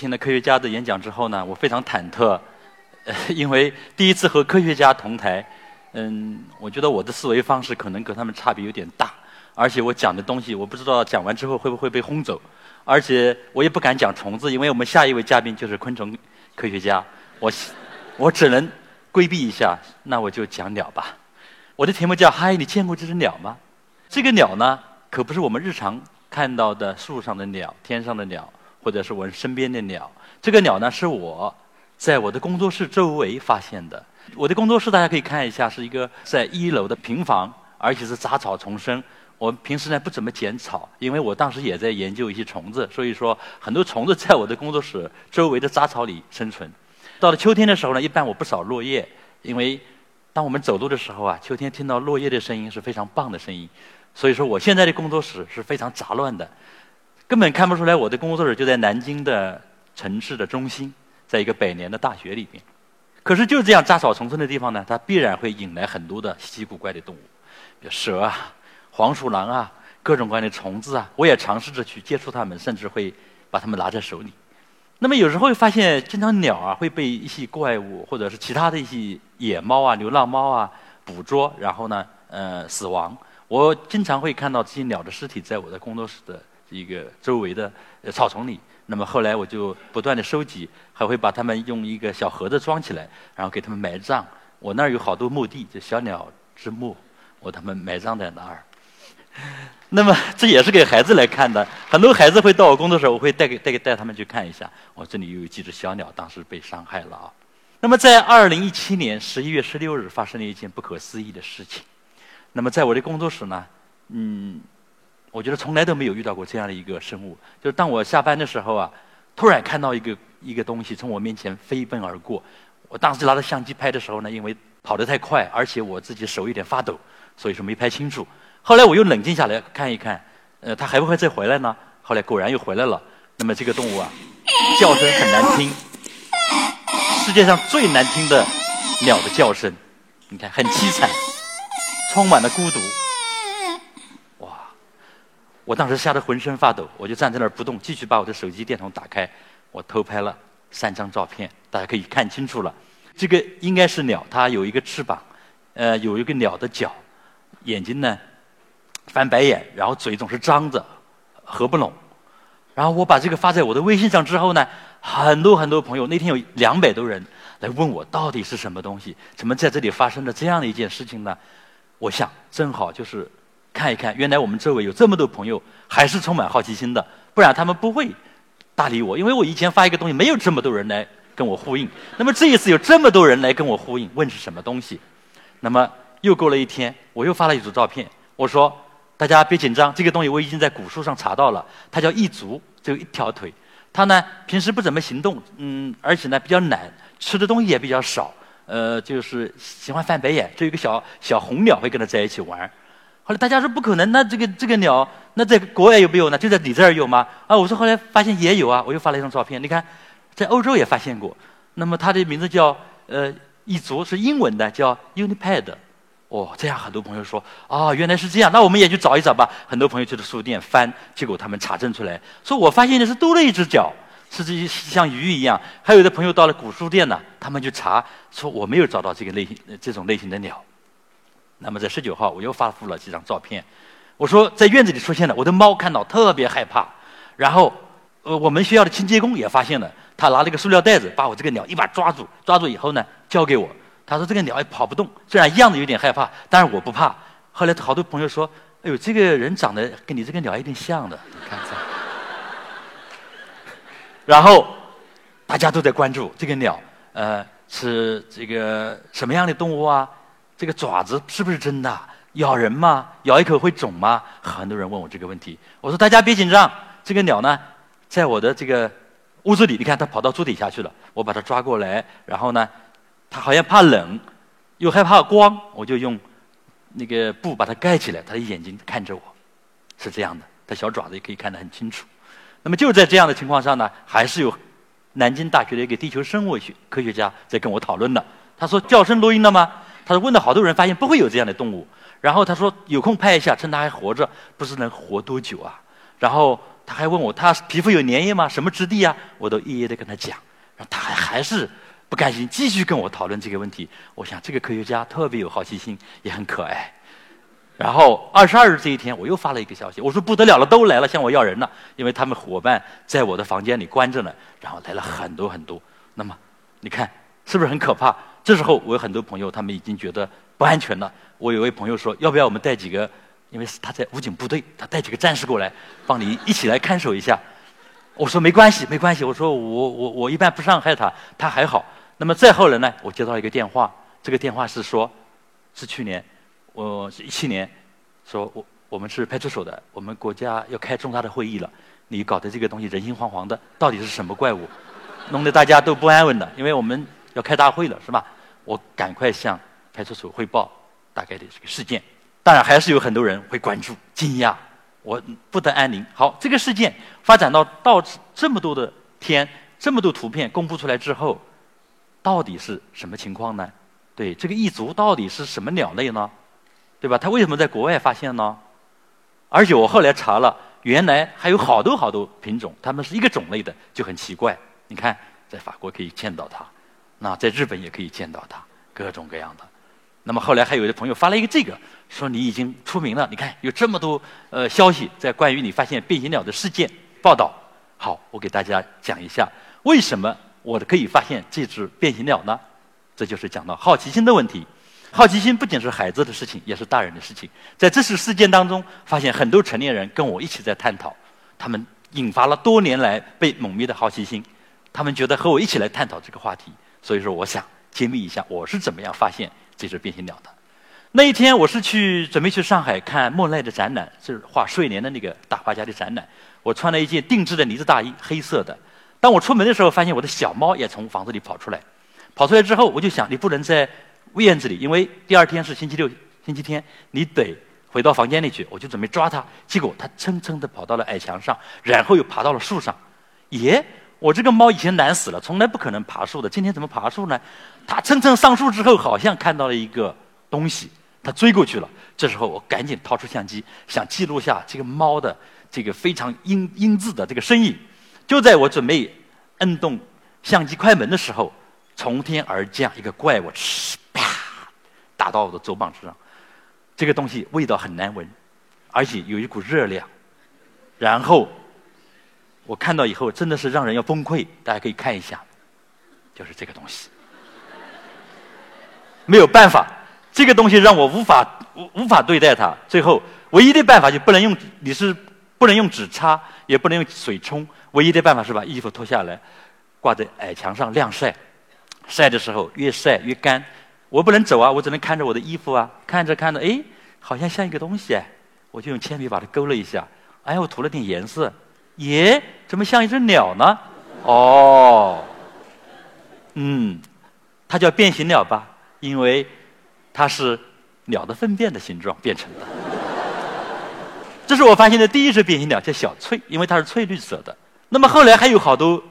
听了科学家的演讲之后呢，我非常忐忑，因为第一次和科学家同台，嗯，我觉得我的思维方式可能跟他们差别有点大，而且我讲的东西，我不知道讲完之后会不会被轰走，而且我也不敢讲虫子，因为我们下一位嘉宾就是昆虫科学家，我 我只能规避一下，那我就讲鸟吧。我的题目叫“嗨，你见过这只鸟吗？”这个鸟呢，可不是我们日常。看到的树上的鸟、天上的鸟，或者是我身边的鸟。这个鸟呢，是我在我的工作室周围发现的。我的工作室大家可以看一下，是一个在一楼的平房，而且是杂草丛生。我平时呢不怎么剪草，因为我当时也在研究一些虫子，所以说很多虫子在我的工作室周围的杂草里生存。到了秋天的时候呢，一般我不扫落叶，因为当我们走路的时候啊，秋天听到落叶的声音是非常棒的声音。所以说，我现在的工作室是非常杂乱的，根本看不出来我的工作室就在南京的城市的中心，在一个百年的大学里面。可是就是这样杂草丛生的地方呢，它必然会引来很多的稀奇古怪的动物，比如蛇啊、黄鼠狼啊、各种各样的虫子啊。我也尝试着去接触它们，甚至会把它们拿在手里。那么有时候会发现，经常鸟啊会被一些怪物或者是其他的一些野猫啊、流浪猫啊捕捉，然后呢，呃，死亡。我经常会看到这些鸟的尸体在我的工作室的一个周围的草丛里。那么后来我就不断的收集，还会把它们用一个小盒子装起来，然后给它们埋葬。我那儿有好多墓地，就小鸟之墓，我它们埋葬在那儿。那么这也是给孩子来看的，很多孩子会到我工作室，我会带给带给带他们去看一下。我这里又有几只小鸟，当时被伤害了啊。那么在二零一七年十一月十六日，发生了一件不可思议的事情。那么在我的工作室呢，嗯，我觉得从来都没有遇到过这样的一个生物。就是当我下班的时候啊，突然看到一个一个东西从我面前飞奔而过。我当时拿着相机拍的时候呢，因为跑得太快，而且我自己手有点发抖，所以说没拍清楚。后来我又冷静下来看一看，呃，它还不会再回来呢？后来果然又回来了。那么这个动物啊，叫声很难听，世界上最难听的鸟的叫声，你看很凄惨。充满了孤独，我当时吓得浑身发抖，我就站在那儿不动，继续把我的手机电筒打开，我偷拍了三张照片，大家可以看清楚了。这个应该是鸟，它有一个翅膀，呃，有一个鸟的脚，眼睛呢翻白眼，然后嘴总是张着，合不拢。然后我把这个发在我的微信上之后呢，很多很多朋友，那天有两百多人来问我到底是什么东西，怎么在这里发生了这样的一件事情呢？我想，正好就是看一看，原来我们周围有这么多朋友，还是充满好奇心的，不然他们不会搭理我。因为我以前发一个东西，没有这么多人来跟我呼应。那么这一次有这么多人来跟我呼应，问是什么东西？那么又过了一天，我又发了一组照片，我说大家别紧张，这个东西我已经在古书上查到了，它叫一足，只有一条腿。它呢平时不怎么行动，嗯，而且呢比较懒，吃的东西也比较少。呃，就是喜欢翻白眼，就有一个小小红鸟会跟它在一起玩。后来大家说不可能，那这个这个鸟，那在国外有没有呢？就在你这儿有吗？啊，我说后来发现也有啊，我又发了一张照片，你看，在欧洲也发现过。那么它的名字叫呃一族，是英文的，叫 Uniped。哦，这样很多朋友说啊，原来是这样，那我们也去找一找吧。很多朋友去了书店翻，结果他们查证出来，说我发现的是多了一只脚。是这些像鱼一样，还有的朋友到了古书店呢，他们就查说我没有找到这个类型这种类型的鸟。那么在十九号，我又发布了几张照片，我说在院子里出现了，我的猫看到特别害怕。然后，呃，我们学校的清洁工也发现了，他拿了一个塑料袋子，把我这个鸟一把抓住，抓住以后呢，交给我。他说这个鸟也跑不动，虽然样子有点害怕，但是我不怕。后来好多朋友说，哎呦，这个人长得跟你这个鸟有点像的，你看这。然后大家都在关注这个鸟，呃，是这个什么样的动物啊？这个爪子是不是真的？咬人吗？咬一口会肿吗？很多人问我这个问题。我说大家别紧张，这个鸟呢，在我的这个屋子里，你看它跑到桌底下去了，我把它抓过来，然后呢，它好像怕冷，又害怕光，我就用那个布把它盖起来，它的眼睛看着我，是这样的，它小爪子也可以看得很清楚。那么就在这样的情况下呢，还是有南京大学的一个地球生物学科学家在跟我讨论的。他说叫声录音了吗？他说问了好多人，发现不会有这样的动物。然后他说有空拍一下，趁它还活着，不知能活多久啊？然后他还问我，他皮肤有粘液吗？什么质地啊？我都一一的跟他讲。然后他还还是不甘心，继续跟我讨论这个问题。我想这个科学家特别有好奇心，也很可爱。然后二十二日这一天，我又发了一个消息，我说不得了了，都来了，向我要人了，因为他们伙伴在我的房间里关着呢。然后来了很多很多。那么你看是不是很可怕？这时候我有很多朋友，他们已经觉得不安全了。我有位朋友说，要不要我们带几个？因为是他在武警部队，他带几个战士过来，帮你一起来看守一下。我说没关系，没关系。我说我我我一般不伤害他，他还好。那么再后来呢，我接到一个电话，这个电话是说，是去年。我是一七年，说我我们是派出所的，我们国家要开重大的会议了。你搞的这个东西人心惶惶的，到底是什么怪物？弄得大家都不安稳的，因为我们要开大会了，是吧？我赶快向派出所汇报大概的这个事件。当然，还是有很多人会关注、惊讶，我不得安宁。好，这个事件发展到到这么多的天，这么多图片公布出来之后，到底是什么情况呢？对，这个异族到底是什么鸟类呢？对吧？它为什么在国外发现呢？而且我后来查了，原来还有好多好多品种，它们是一个种类的，就很奇怪。你看，在法国可以见到它，那在日本也可以见到它，各种各样的。那么后来还有的朋友发了一个这个，说你已经出名了。你看有这么多呃消息在关于你发现变形鸟的事件报道。好，我给大家讲一下为什么我可以发现这只变形鸟呢？这就是讲到好奇心的问题。好奇心不仅是孩子的事情，也是大人的事情。在这次事件当中，发现很多成年人跟我一起在探讨，他们引发了多年来被蒙蔽的好奇心。他们觉得和我一起来探讨这个话题，所以说我想揭秘一下我是怎么样发现这只变形鸟的。那一天我是去准备去上海看莫奈的展览，是画睡莲的那个大画家的展览。我穿了一件定制的呢子大衣，黑色的。当我出门的时候，发现我的小猫也从房子里跑出来。跑出来之后，我就想，你不能在。院子里，因为第二天是星期六、星期天，你得回到房间里去。我就准备抓它，结果它蹭蹭地跑到了矮墙上，然后又爬到了树上。耶！我这个猫以前懒死了，从来不可能爬树的，今天怎么爬树呢？它蹭蹭上树之后，好像看到了一个东西，它追过去了。这时候我赶紧掏出相机，想记录下这个猫的这个非常英英姿的这个身影。就在我准备摁动相机快门的时候，从天而降一个怪物。啪打到我的左膀子上，这个东西味道很难闻，而且有一股热量。然后我看到以后，真的是让人要崩溃。大家可以看一下，就是这个东西。没有办法，这个东西让我无法无无法对待它。最后，唯一的办法就不能用，你是不能用纸擦，也不能用水冲。唯一的办法是把衣服脱下来，挂在矮墙上晾晒。晒的时候越晒越干。我不能走啊，我只能看着我的衣服啊，看着看着，哎，好像像一个东西，我就用铅笔把它勾了一下，哎，我涂了点颜色，耶，怎么像一只鸟呢？哦，嗯，它叫变形鸟吧，因为它是鸟的粪便的形状变成的。这是我发现的第一只变形鸟，叫小翠，因为它是翠绿色的。那么后来还有好多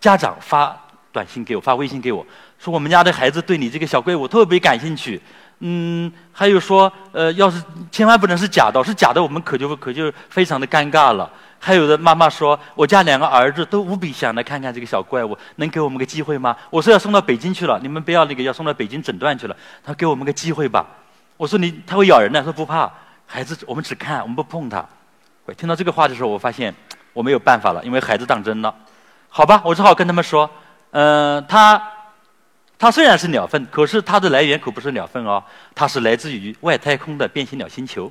家长发短信给我，发微信给我。说我们家的孩子对你这个小怪物特别感兴趣，嗯，还有说，呃，要是千万不能是假的，是假的我们可就可就非常的尴尬了。还有的妈妈说，我家两个儿子都无比想来看看这个小怪物，能给我们个机会吗？我说要送到北京去了，你们不要那个要送到北京诊断去了，他给我们个机会吧。我说你他会咬人的，说不怕，孩子我们只看，我们不碰他。听到这个话的时候，我发现我没有办法了，因为孩子当真了。好吧，我只好跟他们说，嗯，他。它虽然是鸟粪，可是它的来源可不是鸟粪哦，它是来自于外太空的变形鸟星球。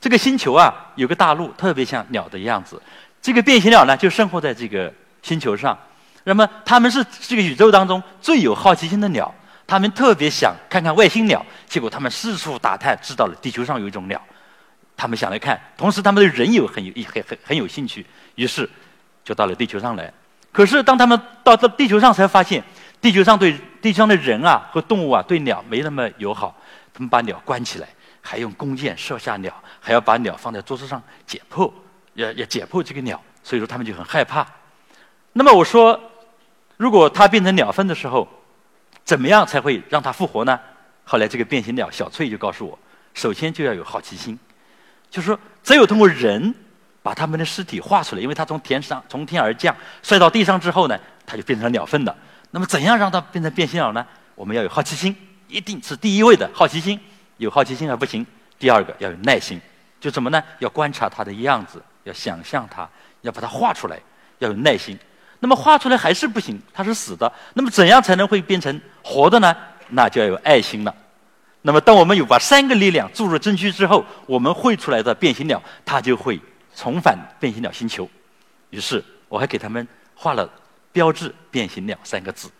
这个星球啊，有个大陆，特别像鸟的样子。这个变形鸟呢，就生活在这个星球上。那么，它们是这个宇宙当中最有好奇心的鸟。它们特别想看看外星鸟，结果它们四处打探，知道了地球上有一种鸟，它们想来看。同时，它们对人有很有很很很有兴趣，于是就到了地球上来。可是当他们到到地球上才发现，地球上对地球上的人啊和动物啊对鸟没那么友好，他们把鸟关起来，还用弓箭射下鸟，还要把鸟放在桌子上解剖，要要解剖这个鸟，所以说他们就很害怕。那么我说，如果它变成鸟粪的时候，怎么样才会让它复活呢？后来这个变形鸟小翠就告诉我，首先就要有好奇心，就是说只有通过人。把他们的尸体画出来，因为它从天上从天而降，摔到地上之后呢，它就变成鸟粪了。那么怎样让它变成变形鸟呢？我们要有好奇心，一定是第一位的好奇心。有好奇心还不行，第二个要有耐心，就什么呢？要观察它的样子，要想象它，要把它画出来，要有耐心。那么画出来还是不行，它是死的。那么怎样才能会变成活的呢？那就要有爱心了。那么当我们有把三个力量注入真躯之后，我们绘出来的变形鸟，它就会。重返变形鸟星球，于是我还给他们画了“标志变形鸟”三个字。